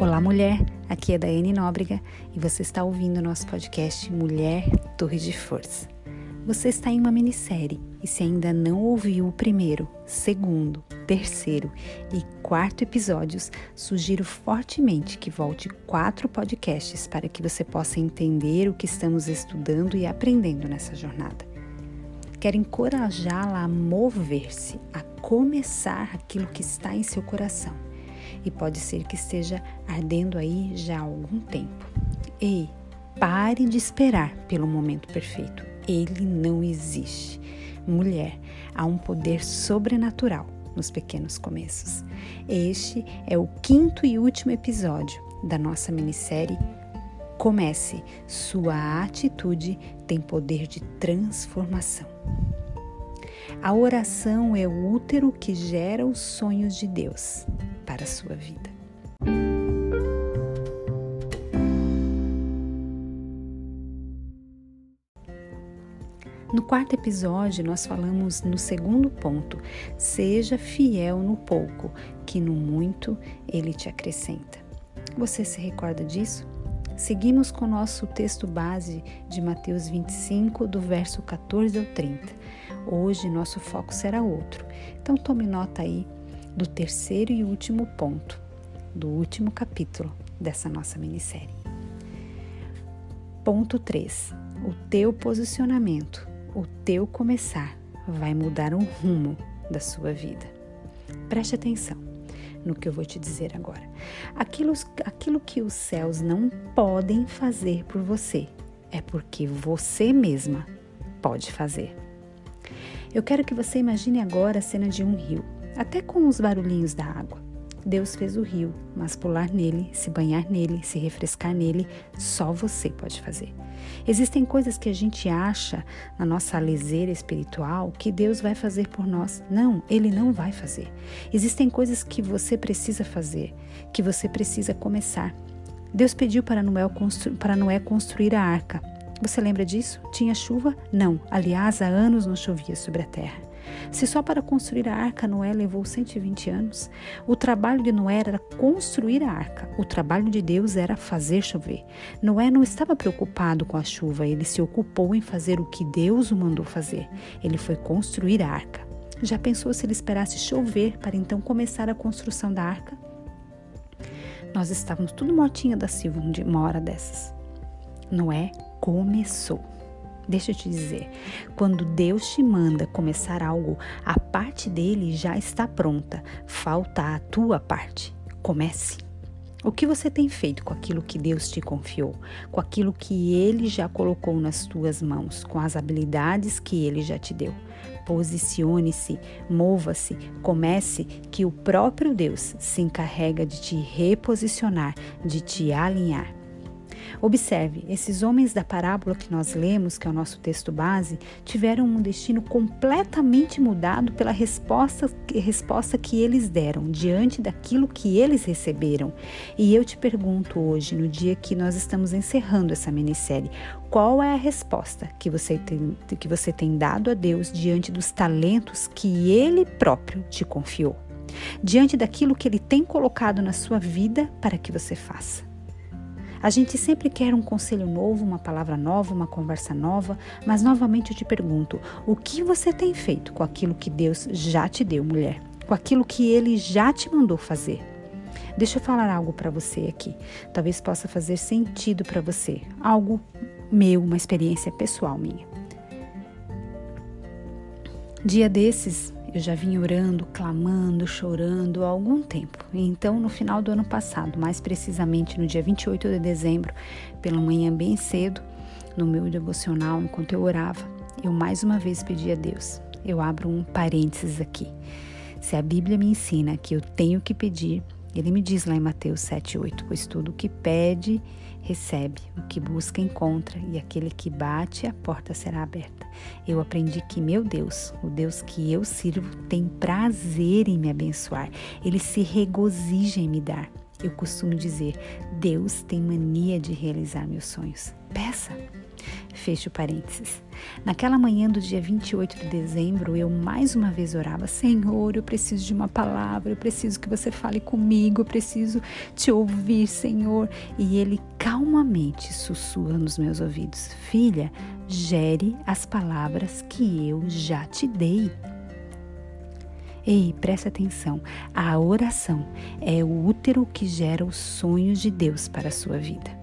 Olá, mulher. Aqui é Daiane Nóbrega e você está ouvindo nosso podcast Mulher Torre de Força. Você está em uma minissérie e se ainda não ouviu o primeiro, segundo, terceiro e quarto episódios, sugiro fortemente que volte quatro podcasts para que você possa entender o que estamos estudando e aprendendo nessa jornada. Quero encorajá-la a mover-se, a começar aquilo que está em seu coração e pode ser que esteja ardendo aí já há algum tempo. Ei, pare de esperar pelo momento perfeito. Ele não existe. Mulher, há um poder sobrenatural nos pequenos começos. Este é o quinto e último episódio da nossa minissérie Comece, sua atitude tem poder de transformação. A oração é o útero que gera os sonhos de Deus para a sua vida. No quarto episódio, nós falamos no segundo ponto: seja fiel no pouco, que no muito ele te acrescenta. Você se recorda disso? Seguimos com o nosso texto base de Mateus 25, do verso 14 ao 30. Hoje nosso foco será outro, então tome nota aí do terceiro e último ponto, do último capítulo dessa nossa minissérie. Ponto 3. O teu posicionamento, o teu começar vai mudar o rumo da sua vida. Preste atenção no que eu vou te dizer agora. Aquilo, aquilo que os céus não podem fazer por você é porque você mesma pode fazer. Eu quero que você imagine agora a cena de um rio até com os barulhinhos da água. Deus fez o rio, mas pular nele, se banhar nele, se refrescar nele, só você pode fazer. Existem coisas que a gente acha na nossa leseira espiritual que Deus vai fazer por nós. Não, Ele não vai fazer. Existem coisas que você precisa fazer, que você precisa começar. Deus pediu para Noé, constru para Noé construir a arca. Você lembra disso? Tinha chuva? Não. Aliás, há anos não chovia sobre a terra. Se só para construir a arca Noé levou 120 anos, o trabalho de Noé era construir a arca, o trabalho de Deus era fazer chover. Noé não estava preocupado com a chuva, ele se ocupou em fazer o que Deus o mandou fazer. Ele foi construir a arca. Já pensou se ele esperasse chover para então começar a construção da arca? Nós estávamos tudo mortinha da Silva uma hora dessas. Noé começou. Deixa eu te dizer, quando Deus te manda começar algo, a parte dele já está pronta, falta a tua parte. Comece. O que você tem feito com aquilo que Deus te confiou, com aquilo que Ele já colocou nas tuas mãos, com as habilidades que Ele já te deu? Posicione-se, mova-se, comece, que o próprio Deus se encarrega de te reposicionar, de te alinhar. Observe, esses homens da parábola que nós lemos, que é o nosso texto base, tiveram um destino completamente mudado pela resposta, resposta que eles deram diante daquilo que eles receberam. E eu te pergunto hoje, no dia que nós estamos encerrando essa minissérie, qual é a resposta que você tem, que você tem dado a Deus diante dos talentos que Ele próprio te confiou? Diante daquilo que Ele tem colocado na sua vida para que você faça. A gente sempre quer um conselho novo, uma palavra nova, uma conversa nova, mas novamente eu te pergunto: o que você tem feito com aquilo que Deus já te deu, mulher? Com aquilo que Ele já te mandou fazer? Deixa eu falar algo para você aqui. Talvez possa fazer sentido para você. Algo meu, uma experiência pessoal minha. Dia desses, eu já vinha orando, clamando, chorando há algum tempo. Então, no final do ano passado, mais precisamente no dia 28 de dezembro, pela manhã bem cedo, no meu devocional, enquanto eu orava, eu mais uma vez pedi a Deus. Eu abro um parênteses aqui. Se a Bíblia me ensina que eu tenho que pedir, ele me diz lá em Mateus 7:8, pois tudo que pede, recebe, o que busca, encontra, e aquele que bate, a porta será aberta. Eu aprendi que meu Deus, o Deus que eu sirvo, tem prazer em me abençoar, ele se regozija em me dar. Eu costumo dizer: Deus tem mania de realizar meus sonhos. Peça. Fecho parênteses. Naquela manhã do dia 28 de dezembro, eu mais uma vez orava: Senhor, eu preciso de uma palavra, eu preciso que você fale comigo, eu preciso te ouvir, Senhor. E ele calmamente sussurra nos meus ouvidos: Filha, gere as palavras que eu já te dei. Ei, preste atenção. A oração é o útero que gera os sonhos de Deus para a sua vida.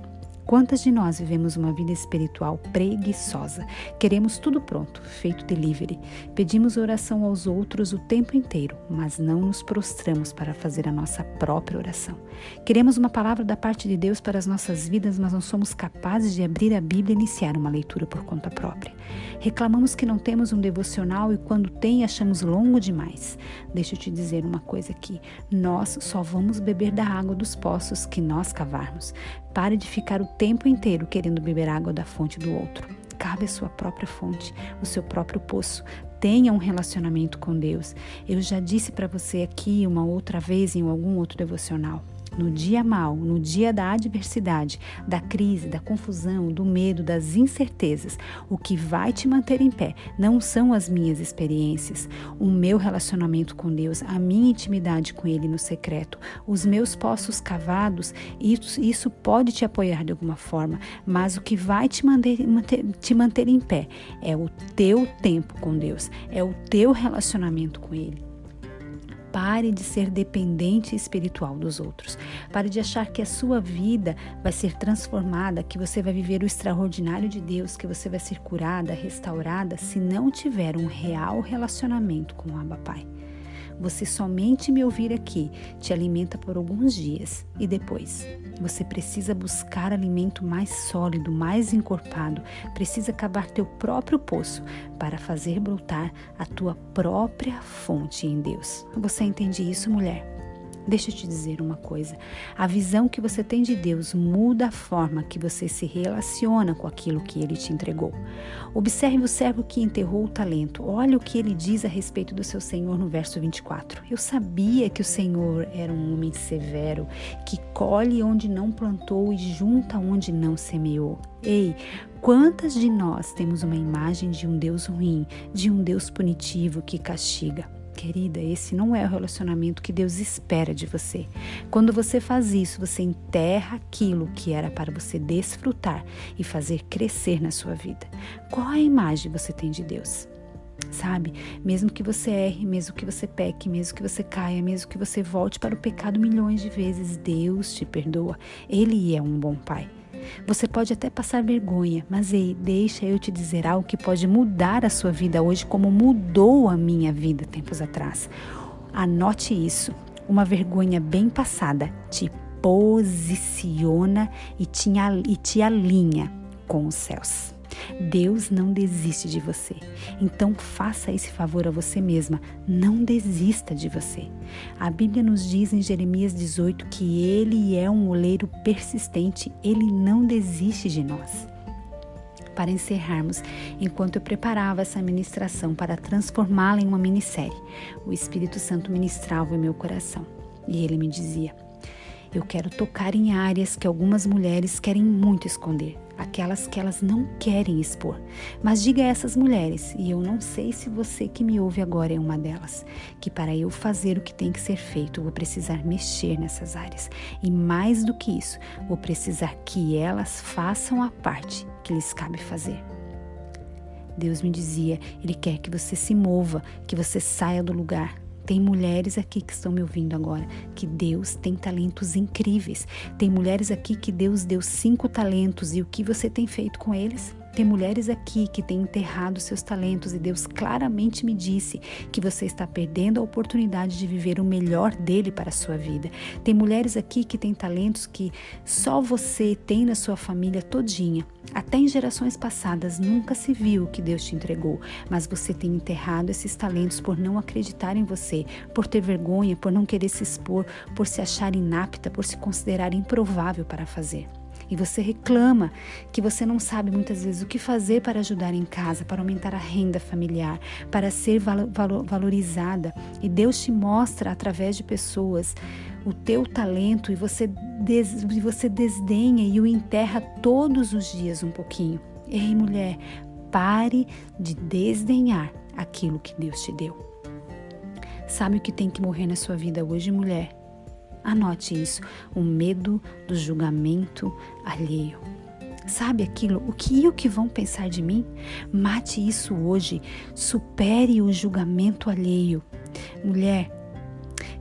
Quantas de nós vivemos uma vida espiritual preguiçosa? Queremos tudo pronto, feito delivery. Pedimos oração aos outros o tempo inteiro, mas não nos prostramos para fazer a nossa própria oração. Queremos uma palavra da parte de Deus para as nossas vidas, mas não somos capazes de abrir a Bíblia e iniciar uma leitura por conta própria. Reclamamos que não temos um devocional e quando tem achamos longo demais. Deixa eu te dizer uma coisa aqui: nós só vamos beber da água dos poços que nós cavarmos. Pare de ficar o tempo inteiro querendo beber água da fonte do outro. Cabe a sua própria fonte, o seu próprio poço. Tenha um relacionamento com Deus. Eu já disse para você aqui uma outra vez em algum outro devocional no dia mal, no dia da adversidade, da crise, da confusão, do medo, das incertezas, o que vai te manter em pé não são as minhas experiências, o meu relacionamento com Deus, a minha intimidade com Ele no secreto, os meus poços cavados, isso, isso pode te apoiar de alguma forma, mas o que vai te manter, manter, te manter em pé é o teu tempo com Deus, é o teu relacionamento com Ele. Pare de ser dependente espiritual dos outros. Pare de achar que a sua vida vai ser transformada, que você vai viver o extraordinário de Deus, que você vai ser curada, restaurada, se não tiver um real relacionamento com o Abba Pai. Você somente me ouvir aqui te alimenta por alguns dias e depois você precisa buscar alimento mais sólido, mais encorpado, precisa cavar teu próprio poço para fazer brotar a tua própria fonte em Deus. Você entende isso, mulher? Deixa eu te dizer uma coisa: a visão que você tem de Deus muda a forma que você se relaciona com aquilo que ele te entregou. Observe o servo que enterrou o talento. Olha o que ele diz a respeito do seu Senhor no verso 24. Eu sabia que o Senhor era um homem severo, que colhe onde não plantou e junta onde não semeou. Ei, quantas de nós temos uma imagem de um Deus ruim, de um Deus punitivo que castiga? Querida, esse não é o relacionamento que Deus espera de você. Quando você faz isso, você enterra aquilo que era para você desfrutar e fazer crescer na sua vida. Qual a imagem você tem de Deus? Sabe, mesmo que você erre, mesmo que você peque, mesmo que você caia, mesmo que você volte para o pecado milhões de vezes, Deus te perdoa. Ele é um bom pai. Você pode até passar vergonha, mas ei, deixa eu te dizer algo que pode mudar a sua vida hoje, como mudou a minha vida tempos atrás. Anote isso. Uma vergonha bem passada te posiciona e te, alinha com os céus. Deus não desiste de você. Então faça esse favor a você mesma. Não desista de você. A Bíblia nos diz em Jeremias 18 que Ele é um oleiro persistente. Ele não desiste de nós. Para encerrarmos, enquanto eu preparava essa ministração para transformá-la em uma minissérie, o Espírito Santo ministrava em meu coração e ele me dizia: Eu quero tocar em áreas que algumas mulheres querem muito esconder aquelas que elas não querem expor. Mas diga a essas mulheres, e eu não sei se você que me ouve agora é uma delas, que para eu fazer o que tem que ser feito, vou precisar mexer nessas áreas. E mais do que isso, vou precisar que elas façam a parte que lhes cabe fazer. Deus me dizia, Ele quer que você se mova, que você saia do lugar, tem mulheres aqui que estão me ouvindo agora que Deus tem talentos incríveis. Tem mulheres aqui que Deus deu cinco talentos e o que você tem feito com eles? Tem mulheres aqui que têm enterrado seus talentos e Deus claramente me disse que você está perdendo a oportunidade de viver o melhor dele para a sua vida. Tem mulheres aqui que têm talentos que só você tem na sua família todinha. Até em gerações passadas nunca se viu o que Deus te entregou, mas você tem enterrado esses talentos por não acreditar em você, por ter vergonha, por não querer se expor, por se achar inapta, por se considerar improvável para fazer. E você reclama que você não sabe muitas vezes o que fazer para ajudar em casa, para aumentar a renda familiar, para ser valorizada, e Deus te mostra através de pessoas o teu talento e você, des, você desdenha e o enterra todos os dias um pouquinho. Ei, mulher, pare de desdenhar aquilo que Deus te deu. Sabe o que tem que morrer na sua vida hoje, mulher? Anote isso: o medo do julgamento alheio. Sabe aquilo? O que e o que vão pensar de mim? Mate isso hoje. Supere o julgamento alheio. Mulher,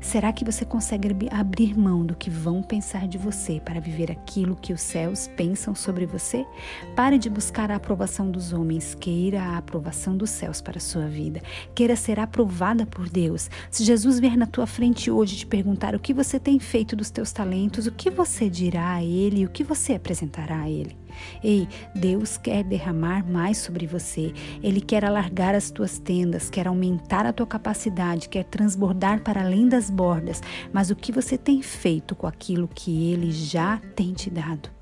Será que você consegue abrir mão do que vão pensar de você para viver aquilo que os céus pensam sobre você? Pare de buscar a aprovação dos homens, queira a aprovação dos céus para a sua vida. Queira ser aprovada por Deus. Se Jesus vier na tua frente hoje te perguntar o que você tem feito dos teus talentos, o que você dirá a ele e o que você apresentará a ele? Ei, Deus quer derramar mais sobre você. Ele quer alargar as tuas tendas, quer aumentar a tua capacidade, quer transbordar para além das bordas. Mas o que você tem feito com aquilo que ele já tem te dado?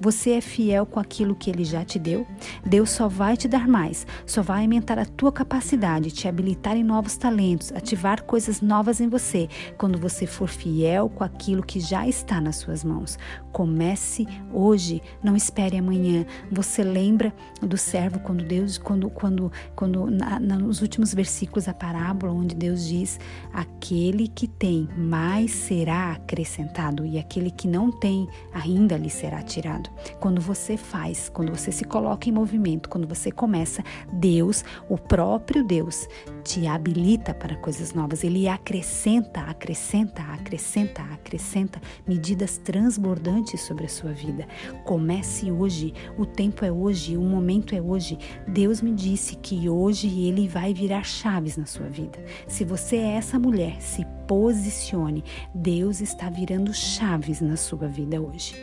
Você é fiel com aquilo que ele já te deu? Deus só vai te dar mais, só vai aumentar a tua capacidade, te habilitar em novos talentos, ativar coisas novas em você, quando você for fiel com aquilo que já está nas suas mãos. Comece hoje, não espere amanhã. Você lembra do servo quando Deus, quando, quando, quando na, nos últimos versículos da parábola, onde Deus diz: aquele que tem mais será acrescentado e aquele que não tem ainda lhe será tirado. Quando você faz, quando você se coloca em movimento, quando você começa, Deus, o próprio Deus, te habilita para coisas novas. Ele acrescenta, acrescenta, acrescenta, acrescenta medidas transbordantes sobre a sua vida. Comece hoje, o tempo é hoje, o momento é hoje. Deus me disse que hoje ele vai virar chaves na sua vida. Se você é essa mulher, se posicione. Deus está virando chaves na sua vida hoje.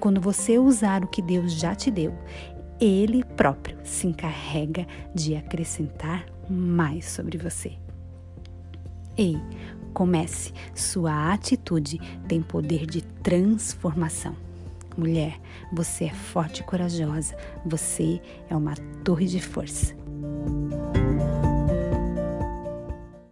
Quando você usar o que Deus já te deu, Ele próprio se encarrega de acrescentar mais sobre você. Ei, comece. Sua atitude tem poder de transformação. Mulher, você é forte e corajosa. Você é uma torre de força.